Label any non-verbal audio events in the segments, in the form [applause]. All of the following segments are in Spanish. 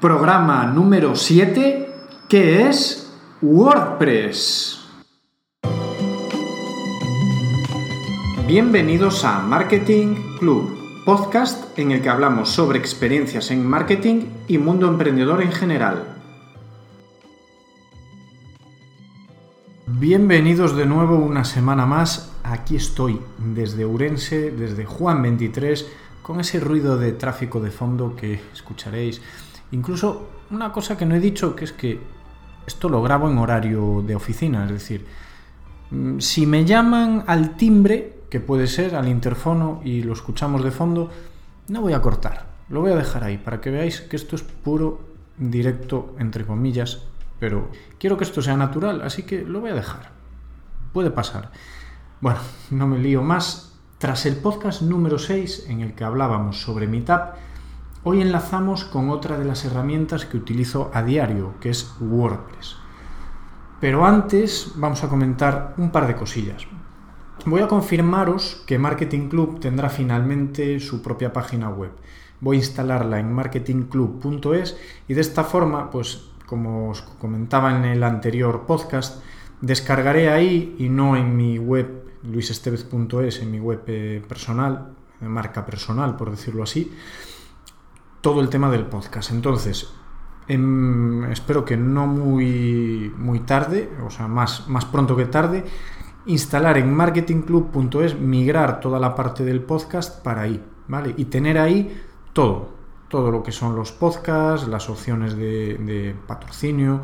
programa número 7, que es WordPress. Bienvenidos a Marketing Club, podcast en el que hablamos sobre experiencias en marketing y mundo emprendedor en general. Bienvenidos de nuevo una semana más. Aquí estoy desde Urense, desde Juan 23 con ese ruido de tráfico de fondo que escucharéis. Incluso una cosa que no he dicho, que es que esto lo grabo en horario de oficina, es decir, mm, si me llaman al timbre, que puede ser al interfono y lo escuchamos de fondo, no voy a cortar, lo voy a dejar ahí para que veáis que esto es puro directo, entre comillas, pero quiero que esto sea natural, así que lo voy a dejar. Puede pasar. Bueno, no me lío más, tras el podcast número 6 en el que hablábamos sobre Meetup, hoy enlazamos con otra de las herramientas que utilizo a diario, que es WordPress. Pero antes vamos a comentar un par de cosillas. Voy a confirmaros que Marketing Club tendrá finalmente su propia página web. Voy a instalarla en marketingclub.es y de esta forma, pues como os comentaba en el anterior podcast, descargaré ahí y no en mi web luisestevez.es en mi web eh, personal, marca personal, por decirlo así, todo el tema del podcast. Entonces, em, espero que no muy, muy tarde, o sea, más, más pronto que tarde, instalar en marketingclub.es, migrar toda la parte del podcast para ahí, ¿vale? Y tener ahí todo, todo lo que son los podcasts, las opciones de, de patrocinio,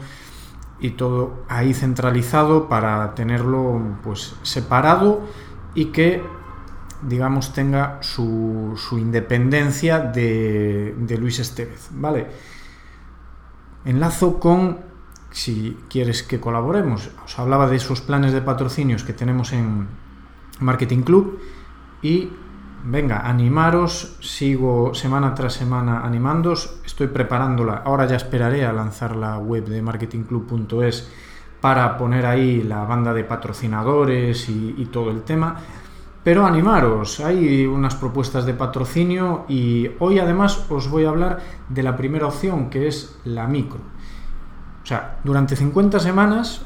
y todo ahí centralizado para tenerlo pues separado y que digamos tenga su, independencia de, Luis Estevez, ¿vale? Enlazo con, si quieres que colaboremos, os hablaba de esos planes de patrocinios que tenemos en Marketing Club y venga, animaros, sigo semana tras semana animándos, estoy preparándola, ahora ya esperaré a lanzar la web de marketingclub.es para poner ahí la banda de patrocinadores y, todo el tema. Pero animaros, hay unas propuestas de patrocinio y hoy además os voy a hablar de la primera opción que es la micro. O sea, durante 50 semanas,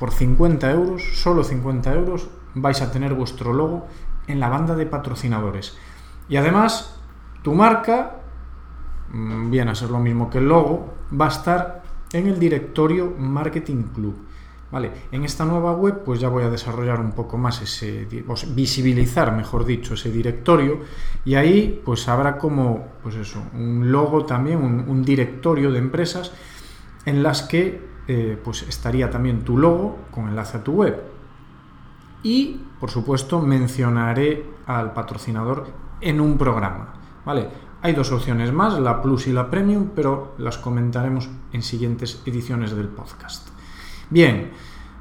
por 50 euros, solo 50 euros, vais a tener vuestro logo en la banda de patrocinadores. Y además, tu marca, mm, viene a ser lo mismo que el logo, va a estar en el directorio Marketing Club. Vale, en esta nueva web pues ya voy a desarrollar un poco más ese, visibilizar, mejor dicho, ese directorio y ahí pues habrá como, pues eso, un logo también, un, directorio de empresas en las que eh, pues estaría también tu logo con enlace a tu web y, por supuesto, mencionaré al patrocinador en un programa. ¿Vale? Hay dos opciones más, la Plus y la Premium, pero las comentaremos en siguientes ediciones del podcast. Bien,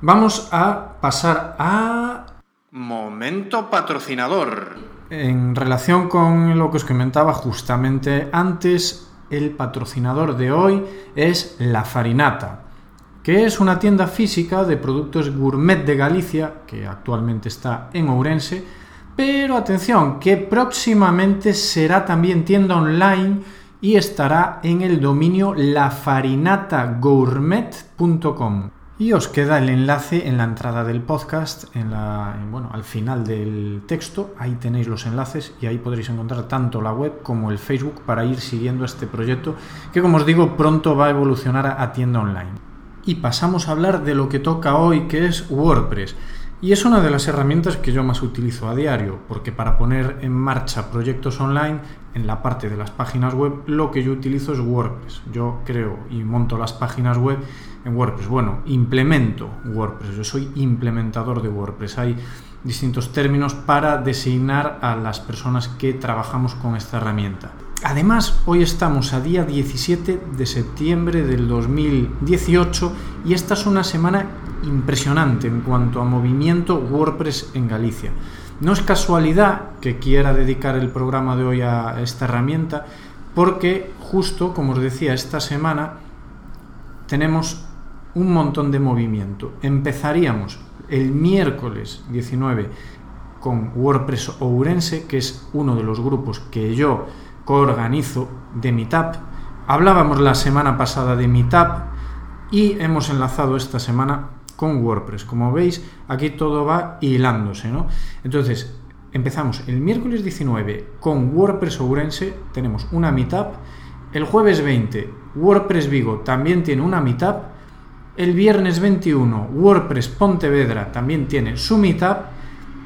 vamos a pasar a... Momento patrocinador. En relación con lo que os comentaba justamente antes, el patrocinador de hoy es La Farinata que es una tienda física de productos gourmet de Galicia, que actualmente está en Ourense, pero atención, que próximamente será también tienda online y estará en el dominio lafarinatagourmet.com. Y os queda el enlace en la entrada del podcast, en la, bueno, al final del texto, ahí tenéis los enlaces y ahí podréis encontrar tanto la web como el Facebook para ir siguiendo este proyecto que como os digo pronto va a evolucionar a tienda online y pasamos a hablar de lo que toca hoy, que es WordPress. Y es una de las herramientas que yo más utilizo a diario, porque para poner en marcha proyectos online, en la parte de las páginas web, lo que yo utilizo es WordPress. Yo creo y monto las páginas web en WordPress. Bueno, implemento WordPress, yo soy implementador de WordPress. Hay distintos términos para designar a las personas que trabajamos con esta herramienta. Además, hoy estamos a día 17 de septiembre del 2018 y esta es una semana impresionante en cuanto a movimiento WordPress en Galicia. No es casualidad que quiera dedicar el programa de hoy a esta herramienta porque justo, como os decía, esta semana tenemos un montón de movimiento. Empezaríamos el miércoles 19 con WordPress Ourense, que es uno de los grupos que yo coorganizo de Meetup Hablábamos la semana pasada de Meetup y hemos enlazado esta semana con WordPress. Como veis, aquí todo va hilándose, ¿no? Entonces, empezamos el miércoles 19 con WordPress Ourense, tenemos una Meetup. El jueves 20, WordPress Vigo también tiene una Meetup. El viernes 21, WordPress Pontevedra también tiene su Meetup.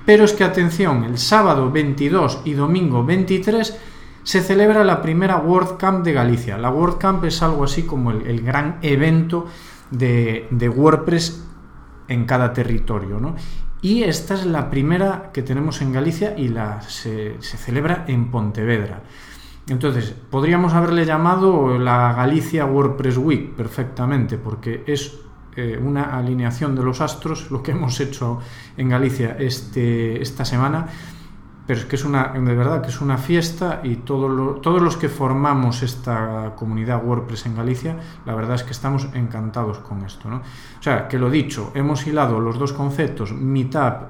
Pero es que atención, el sábado 22 y domingo 23 se celebra la primera WordCamp de Galicia. La WordCamp es algo así como el, gran evento de, de WordPress en cada territorio. ¿no? Y esta es la primera que tenemos en Galicia y la, se, celebra en Pontevedra. Entonces, podríamos haberle llamado la Galicia WordPress Week perfectamente, porque es eh, una alineación de los astros, lo que hemos hecho en Galicia este, esta semana pero es que es una, de verdad que es una fiesta y todos los que formamos esta comunidad WordPress en Galicia, la verdad es que estamos encantados con esto. ¿no? O sea, que lo dicho, hemos hilado los dos conceptos, Meetup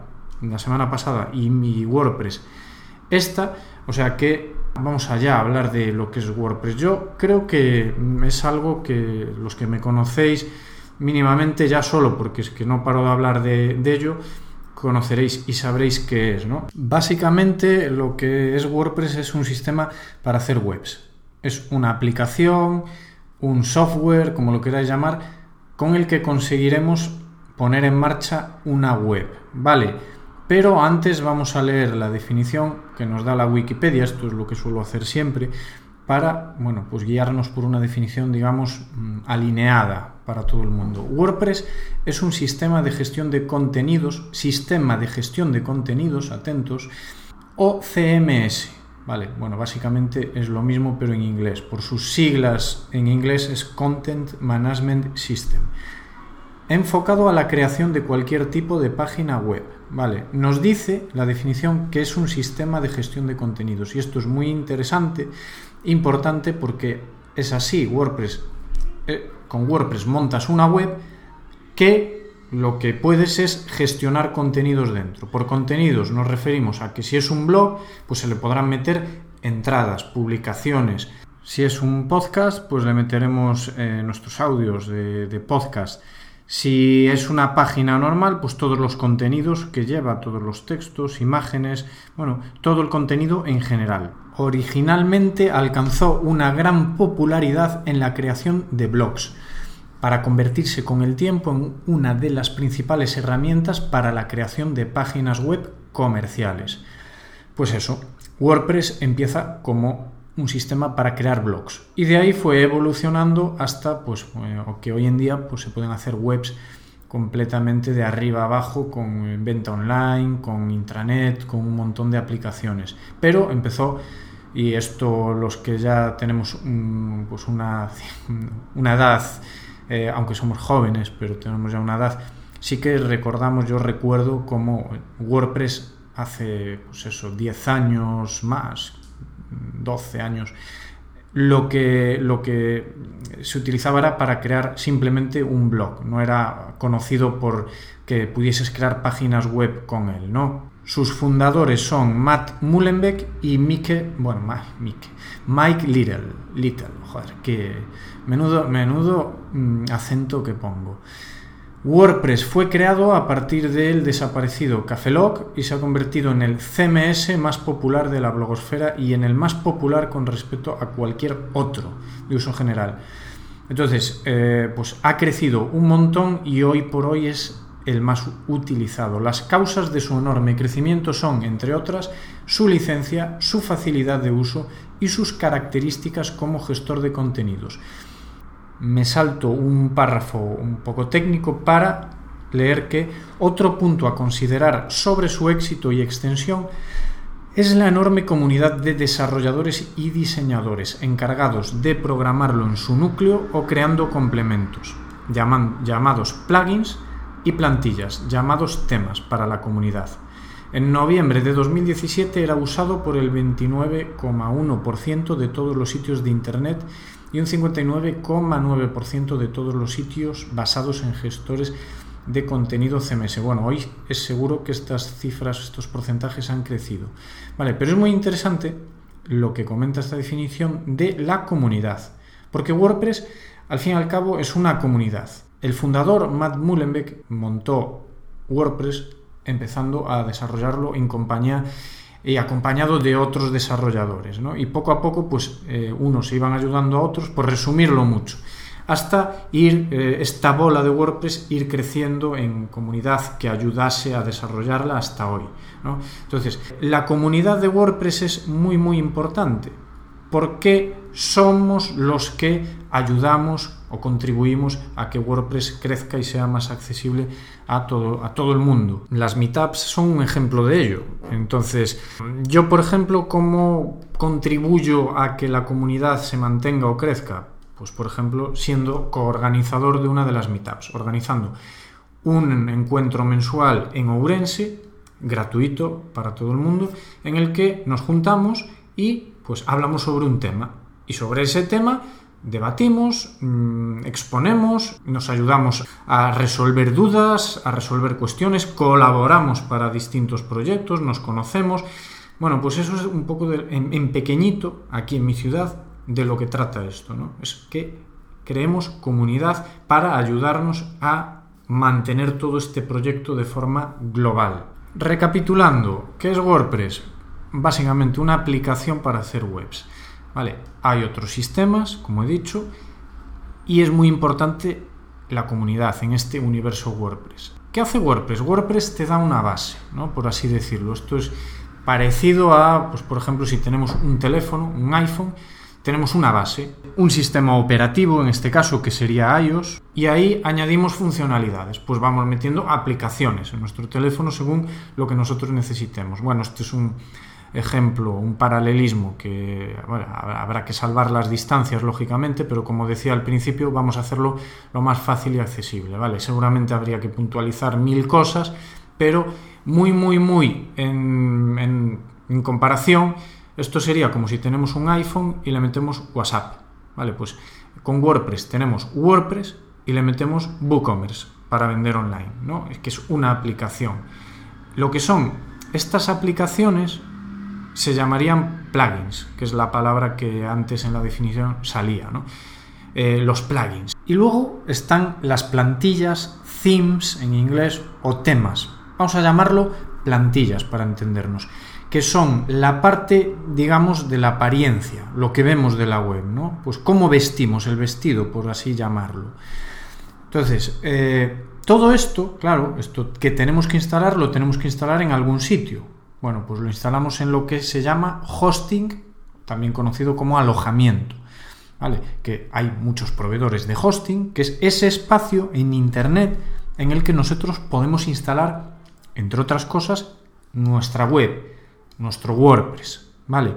la semana pasada y mi WordPress esta, o sea que vamos allá a hablar de lo que es WordPress. Yo creo que es algo que los que me conocéis mínimamente ya solo, porque es que no paro de hablar de ello, conoceréis y sabréis qué es. ¿no? Básicamente lo que es WordPress es un sistema para hacer webs. Es una aplicación, un software, como lo queráis llamar, con el que conseguiremos poner en marcha una web. Vale, pero antes vamos a leer la definición que nos da la Wikipedia, esto es lo que suelo hacer siempre, para bueno, pues guiarnos por una definición, digamos, mm, alineada para todo el mundo. WordPress es un sistema de gestión de contenidos, sistema de gestión de contenidos, atentos, o CMS. Vale, bueno, básicamente es lo mismo pero en inglés. Por sus siglas en inglés es Content Management System. Enfocado a la creación de cualquier tipo de página web. Vale, nos dice la definición que es un sistema de gestión de contenidos. Y esto es muy interesante importante porque es así, WordPress, eh, con WordPress montas una web que lo que puedes es gestionar contenidos dentro. Por contenidos nos referimos a que si es un blog, pues se le podrán meter entradas, publicaciones. Si es un podcast, pues le meteremos eh, nuestros audios de, de podcast. Si es una página normal, pues todos los contenidos que lleva, todos los textos, imágenes, bueno, todo el contenido en general. Originalmente alcanzó una gran popularidad en la creación de blogs, para convertirse con el tiempo en una de las principales herramientas para la creación de páginas web comerciales. Pues eso, WordPress empieza como un sistema para crear blogs. Y de ahí fue evolucionando hasta pues, eh, que hoy en día pues, se pueden hacer webs completamente de arriba abajo con venta online, con intranet, con un montón de aplicaciones. Pero empezó, y esto los que ya tenemos pues una, [laughs] una edad, eh, aunque somos jóvenes, pero tenemos ya una edad, sí que recordamos, yo recuerdo como WordPress hace pues eso, 10 años más, 12 años, lo que, lo que se utilizaba era para crear simplemente un blog, no era conocido por que pudieses crear páginas web con él, ¿no? Sus fundadores son Matt Mullenbeck y Mike, bueno, Mike, Mike Little, Little, joder, que menudo, menudo mm, acento que pongo. WordPress fue creado a partir del desaparecido Cafelog y se ha convertido en el CMS más popular de la blogosfera y en el más popular con respecto a cualquier otro de uso general. Entonces, eh, pues ha crecido un montón y hoy por hoy es el más utilizado. Las causas de su enorme crecimiento son, entre otras, su licencia, su facilidad de uso y sus características como gestor de contenidos me salto un párrafo un poco técnico para leer que otro punto a considerar sobre su éxito y extensión es la enorme comunidad de desarrolladores y diseñadores encargados de programarlo en su núcleo o creando complementos, llamados plugins y plantillas, llamados temas para la comunidad. En noviembre de 2017 era usado por el 29,1% de todos los sitios de Internet y un 59,9% de todos los sitios basados en gestores de contenido CMS. Bueno, hoy es seguro que estas cifras, estos porcentajes han crecido. Vale, pero es muy interesante lo que comenta esta definición de la comunidad. Porque WordPress, al fin y al cabo, es una comunidad. El fundador, Matt Mullenbeck, montó WordPress empezando a desarrollarlo en compañía y acompañado de otros desarrolladores. ¿no? Y poco a poco, pues eh, unos se iban ayudando a otros, por resumirlo mucho, hasta ir eh, esta bola de WordPress ir creciendo en comunidad que ayudase a desarrollarla hasta hoy. ¿no? Entonces, la comunidad de WordPress es muy, muy importante porque somos los que ayudamos o contribuimos a que WordPress crezca y sea más accesible a todo, a todo el mundo. Las meetups son un ejemplo de ello. Entonces, yo, por ejemplo, ¿cómo contribuyo a que la comunidad se mantenga o crezca? Pues, por ejemplo, siendo coorganizador de una de las meetups, organizando un encuentro mensual en Ourense, gratuito para todo el mundo, en el que nos juntamos y pues hablamos sobre un tema. Y sobre ese tema debatimos, mm, exponemos, nos ayudamos a resolver dudas, a resolver cuestiones, colaboramos para distintos proyectos, nos conocemos. Bueno, pues eso es un poco en, pequeñito, aquí en mi ciudad, de lo que trata esto, ¿no? Es que creemos comunidad para ayudarnos a mantener todo este proyecto de forma global. Recapitulando, ¿qué es WordPress? Básicamente una aplicación para hacer webs. ¿Vale? Hay otros sistemas, como he dicho, y es muy importante la comunidad en este universo WordPress. ¿Qué hace WordPress? WordPress te da una base, ¿no? por así decirlo. Esto es parecido a, pues, por ejemplo, si tenemos un teléfono, un iPhone, tenemos una base, un sistema operativo, en este caso que sería iOS, y ahí añadimos funcionalidades. Pues vamos metiendo aplicaciones en nuestro teléfono según lo que nosotros necesitemos. Bueno, este es un ejemplo, un paralelismo que habrá que salvar las distancias, lógicamente, pero como decía al principio, vamos a hacerlo lo más fácil y accesible, ¿vale? Seguramente habría que puntualizar mil cosas, pero muy, muy, muy en, en comparación, esto sería como si tenemos un iPhone y le metemos WhatsApp, ¿vale? Pues con WordPress tenemos WordPress y le metemos WooCommerce para vender online, ¿no? Es que es una aplicación. Lo que son estas aplicaciones se llamarían plugins, que es la palabra que antes en la definición salía, ¿no? Eh, los plugins. Y luego están las plantillas, themes en inglés o temas. Vamos a llamarlo plantillas para entendernos, que son la parte, digamos, de la apariencia, lo que vemos de la web, ¿no? Pues cómo vestimos el vestido, por así llamarlo. Entonces, eh, todo esto, claro, esto que tenemos que instalar, lo tenemos que instalar en algún sitio. Bueno, pues lo instalamos en lo que se llama hosting, también conocido como alojamiento. ¿Vale? Que hay muchos proveedores de hosting, que es ese espacio en Internet en el que nosotros podemos instalar, entre otras cosas, nuestra web, nuestro WordPress. ¿Vale?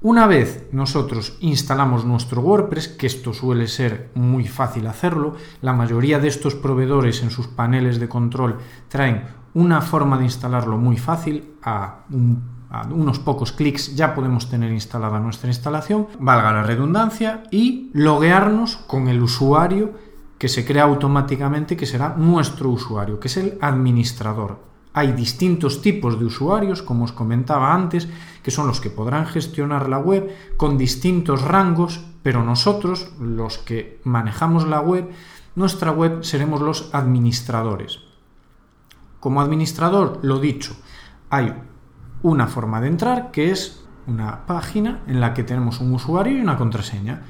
Una vez nosotros instalamos nuestro WordPress, que esto suele ser muy fácil hacerlo, la mayoría de estos proveedores en sus paneles de control traen una forma de instalarlo muy fácil, a, unos pocos clics ya podemos tener instalada nuestra instalación, valga la redundancia, y loguearnos con el usuario que se crea automáticamente, que será nuestro usuario, que es el administrador. Hay distintos tipos de usuarios, como os comentaba antes, que son los que podrán gestionar la web con distintos rangos, pero nosotros, los que manejamos la web, nuestra web seremos los administradores. Como administrador, lo dicho, hay una forma de entrar que es una página en la que tenemos un usuario y una contraseña.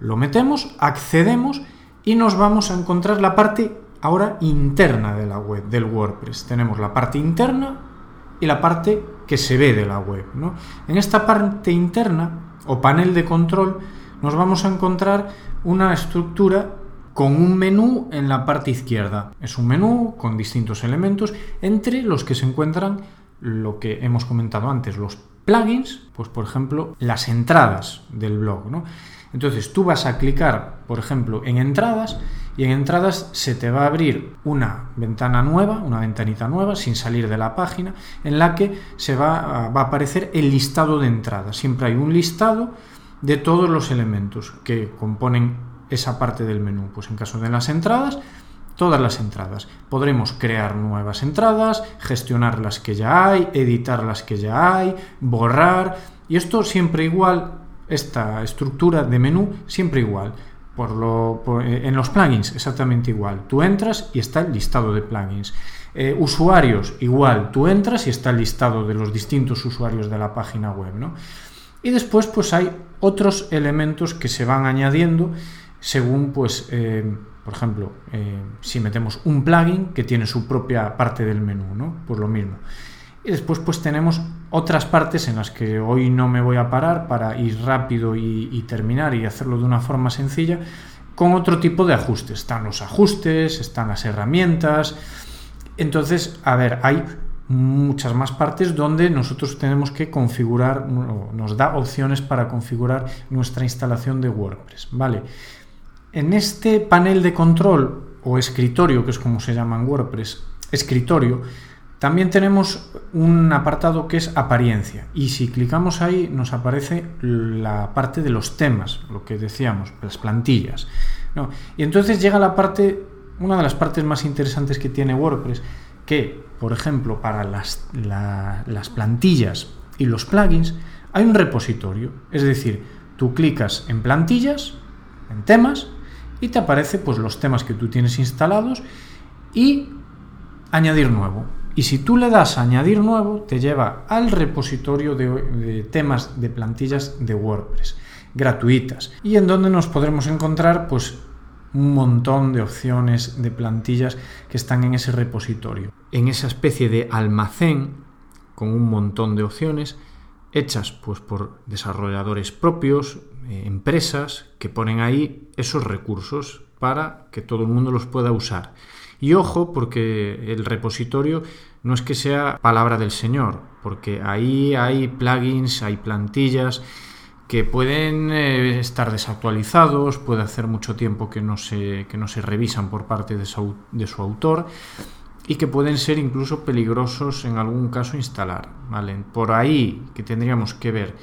Lo metemos, accedemos y nos vamos a encontrar la parte ahora interna de la web, del WordPress. Tenemos la parte interna y la parte que se ve de la web. En esta parte interna o panel de control nos vamos a encontrar una estructura con un menú en la parte izquierda. Es un menú con distintos elementos, entre los que se encuentran lo que hemos comentado antes, los plugins, pues por ejemplo, las entradas del blog, ¿no? Entonces tú vas a clicar, por ejemplo, en entradas y en entradas se te va a abrir una ventana nueva, una ventanita nueva, sin salir de la página, en la que se va va a aparecer el listado de entradas. Siempre hay un listado de todos los elementos que componen esa parte del menú. Pues en caso de las entradas, todas las entradas. Podremos crear nuevas entradas, gestionar las que ya hay, editar las que ya hay, borrar. Y esto siempre igual esta estructura de menú siempre igual. Por lo, eh, en los plugins exactamente igual. Tú entras y está el listado de plugins. Eh, usuarios igual. Tú entras y está el listado de los distintos usuarios de la página web. ¿no? Y después pues hay otros elementos que se van añadiendo según pues eh, por ejemplo si metemos un plugin que tiene su propia parte del menú. ¿no? Pues lo mismo. Y después pues tenemos otras partes en las que hoy no me voy a parar para ir rápido y, terminar y hacerlo de una forma sencilla con otro tipo de ajustes. Están los ajustes, están las herramientas. Entonces, a ver, hay muchas más partes donde nosotros tenemos que configurar, nos da opciones para configurar nuestra instalación de WordPress. Vale. En este panel de control o escritorio, que es como se llama en WordPress, escritorio, también tenemos un apartado que es apariencia y si clicamos ahí nos aparece la parte de los temas, lo que decíamos, las plantillas. Y entonces llega la parte, una de las partes más interesantes que tiene WordPress, que por ejemplo para las, las plantillas y los plugins hay un repositorio, es decir, tú clicas en plantillas, en temas y te aparece pues los temas que tú tienes instalados y añadir nuevo. Y si tú le das añadir nuevo, te lleva al repositorio de, temas de plantillas de WordPress gratuitas y en donde nos podremos encontrar pues un montón de opciones de plantillas que están en ese repositorio. En esa especie de almacén con un montón de opciones hechas pues por desarrolladores propios, eh, empresas que ponen ahí esos recursos para que todo el mundo los pueda usar. Y ojo, porque el repositorio no es que sea palabra del Señor, porque ahí hay plugins, hay plantillas que pueden eh, estar desactualizados, puede hacer mucho tiempo que no se, que no se revisan por parte de su, autor y que pueden ser incluso peligrosos en algún caso instalar. ¿vale? Por ahí que tendríamos que ver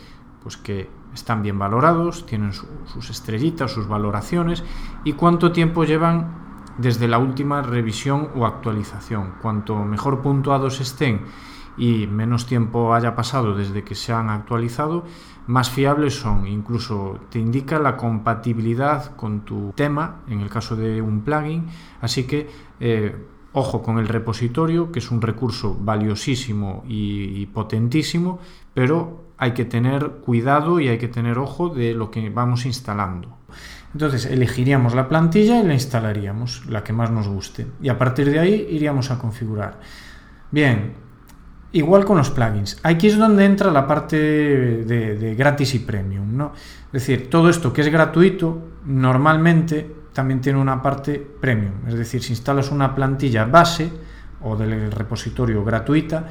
pues que están bien valorados, tienen sus estrellitas, sus valoraciones y cuánto tiempo llevan desde la última revisión o actualización. Cuanto mejor puntuados estén y menos tiempo haya pasado desde que se han actualizado, más fiables son. Incluso te indica la compatibilidad con tu tema, en el caso de un plugin. Así que eh, ojo con el repositorio, que es un recurso valiosísimo y potentísimo, pero hay que tener cuidado y hay que tener ojo de lo que vamos instalando. Entonces elegiríamos la plantilla y la instalaríamos, la que más nos guste. Y a partir de ahí iríamos a configurar. Bien, igual con los plugins. Aquí es donde entra la parte de, gratis y premium. ¿no? Es decir, todo esto que es gratuito, normalmente también tiene una parte premium. Es decir, si instalas una plantilla base o del repositorio gratuita,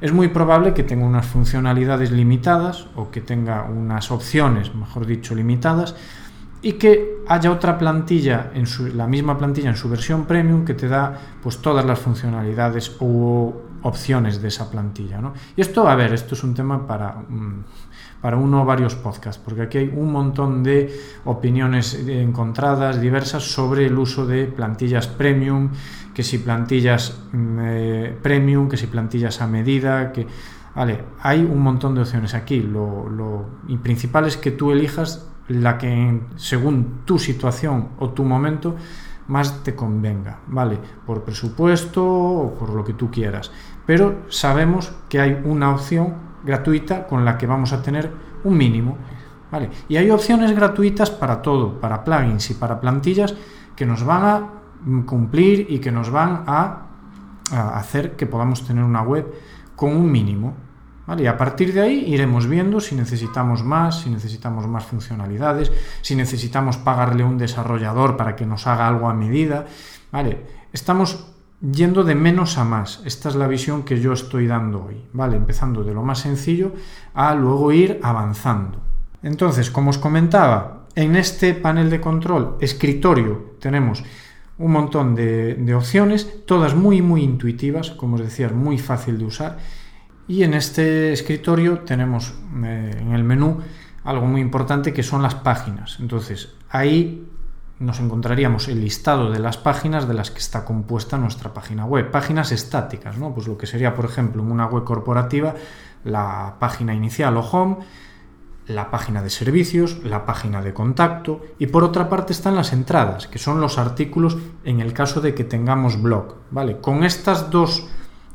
es muy probable que tenga unas funcionalidades limitadas o que tenga unas opciones, mejor dicho, limitadas y que haya otra plantilla, en la misma plantilla en su versión premium que te da pues todas las funcionalidades o opciones de esa plantilla. ¿no? Y esto, a ver, esto es un tema para, mm, para uno o varios podcasts, porque aquí hay un montón de opiniones encontradas, diversas, sobre el uso de plantillas premium, que si plantillas mm, eh, premium, que si plantillas a medida, que... Vale, hay un montón de opciones aquí. Lo, lo principal es que tú elijas la que según tu situación o tu momento más te convenga, ¿vale? Por presupuesto o por lo que tú quieras. Pero sabemos que hay una opción gratuita con la que vamos a tener un mínimo, ¿vale? Y hay opciones gratuitas para todo, para plugins y para plantillas que nos van a cumplir y que nos van a, a hacer que podamos tener una web con un mínimo, y a partir de ahí iremos viendo si necesitamos más, si necesitamos más funcionalidades, si necesitamos pagarle un desarrollador para que nos haga algo a medida. ¿vale? Estamos yendo de menos a más. Esta es la visión que yo estoy dando hoy. ¿vale? Empezando de lo más sencillo a luego ir avanzando. Entonces, como os comentaba, en este panel de control escritorio tenemos un montón de, de opciones, todas muy muy intuitivas, como os decía, muy fácil de usar y en este escritorio tenemos eh, en el menú algo muy importante que son las páginas. Entonces ahí nos encontraríamos el listado de las páginas de las que está compuesta nuestra página web. Páginas estáticas, ¿no? Pues lo que sería, por ejemplo, en una web corporativa, la página inicial o home, la página de servicios, la página de contacto y por otra parte están las entradas, que son los artículos en el caso de que tengamos blog, ¿vale? Con estas dos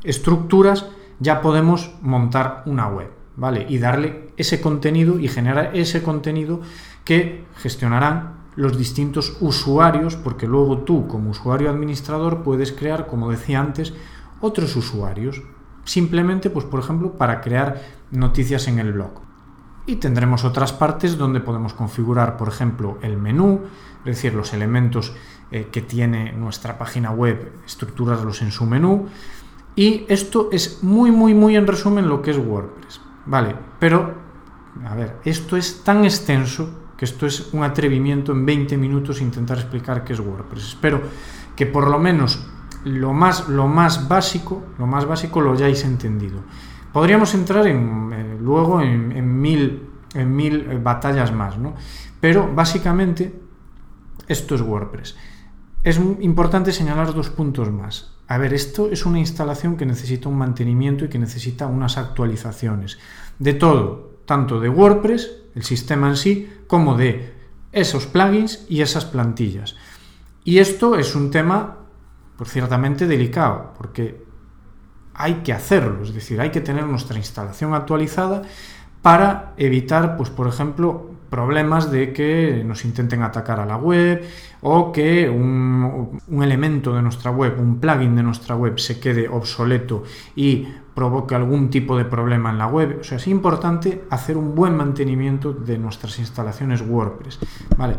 estructuras ya podemos montar una web, ¿vale? Y darle ese contenido y generar ese contenido que gestionarán los distintos usuarios, porque luego tú como usuario administrador puedes crear, como decía antes, otros usuarios, simplemente pues por ejemplo para crear noticias en el blog y tendremos otras partes donde podemos configurar, por ejemplo, el menú, es decir, los elementos eh, que tiene nuestra página web, estructurarlos en su menú. Y esto es muy, muy, muy en resumen lo que es WordPress. Vale, pero, a ver, esto es tan extenso que esto es un atrevimiento en 20 minutos intentar explicar qué es WordPress. Espero que por lo menos lo más, lo más básico, lo más básico lo hayáis entendido. Podríamos entrar en, eh, luego en, mil, en mil eh, batallas más, ¿no? Pero básicamente esto es WordPress. Es importante señalar dos puntos más. A ver, esto es una instalación que necesita un mantenimiento y que necesita unas actualizaciones. De todo, tanto de WordPress, el sistema en sí, como de esos plugins y esas plantillas. Y esto es un tema, por ciertamente, delicado, porque hay que hacerlo, es decir, hay que tener nuestra instalación actualizada para evitar, pues por ejemplo, problemas de que nos intenten atacar a la web o que un, elemento de nuestra web, un plugin de nuestra web se quede obsoleto y provoque algún tipo de problema en la web. O sea, es importante hacer un buen mantenimiento de nuestras instalaciones WordPress. ¿vale?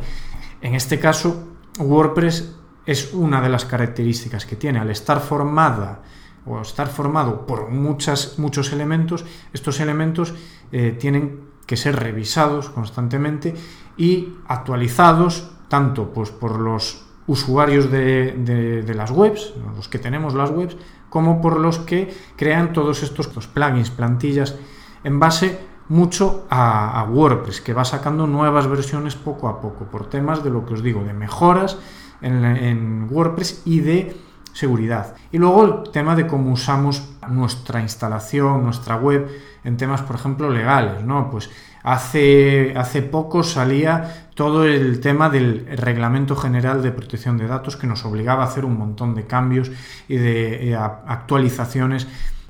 En este caso, WordPress es una de las características que tiene al estar formada o estar formado por muchas, muchos elementos, estos elementos eh, tienen que ser revisados constantemente y actualizados tanto pues, por los usuarios de, las webs, los que tenemos las webs, como por los que crean todos estos, plugins, plantillas, en base mucho a, WordPress, que va sacando nuevas versiones poco a poco, por temas de lo que os digo, de mejoras en WordPress y de seguridad. Y luego el tema de cómo usamos nuestra instalación, nuestra web en temas, por ejemplo, legales, ¿no? Pues hace, hace poco salía todo el tema del Reglamento General de Protección de Datos que nos obligaba a hacer un montón de cambios y de eh, actualizaciones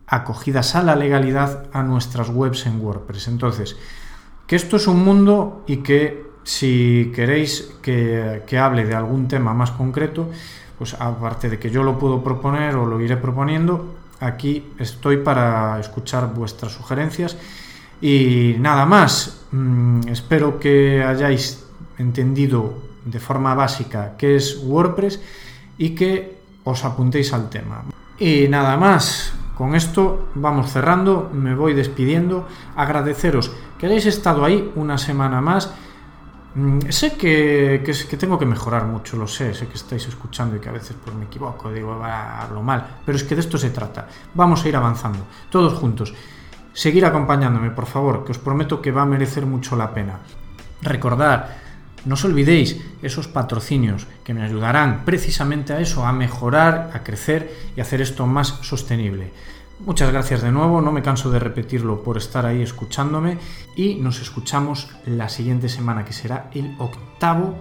acogidas a la legalidad a nuestras webs en WordPress. Entonces, que esto es un mundo y que si queréis que, que hable de algún tema más concreto, pues aparte de que yo lo puedo proponer o lo iré proponiendo, aquí estoy para escuchar vuestras sugerencias. Y nada más. Mm, espero que hayáis entendido de forma básica qué es WordPress y que os apuntéis al tema. Y nada más, con esto vamos cerrando, me voy despidiendo, agradeceros que hayáis estado ahí una semana más Mm, sé que, que, tengo que mejorar mucho, lo sé, sé que estáis escuchando y que a veces pues, me equivoco, digo, hablo mal, pero es que de esto se trata. Vamos a ir avanzando, todos juntos. Seguir acompañándome, por favor, que os prometo que va a merecer mucho la pena. Recordar, no os olvidéis esos patrocinios que me ayudarán precisamente a eso, a mejorar, a crecer y hacer esto más sostenible. Muchas gracias de nuevo, no me canso de repetirlo por estar ahí escuchándome y nos escuchamos la siguiente semana que será el octavo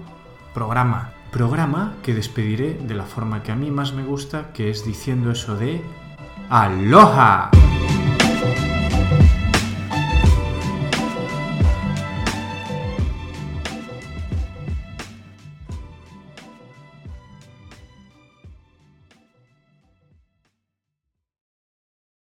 programa. Programa que despediré de la forma que a mí más me gusta, que es diciendo eso de aloha.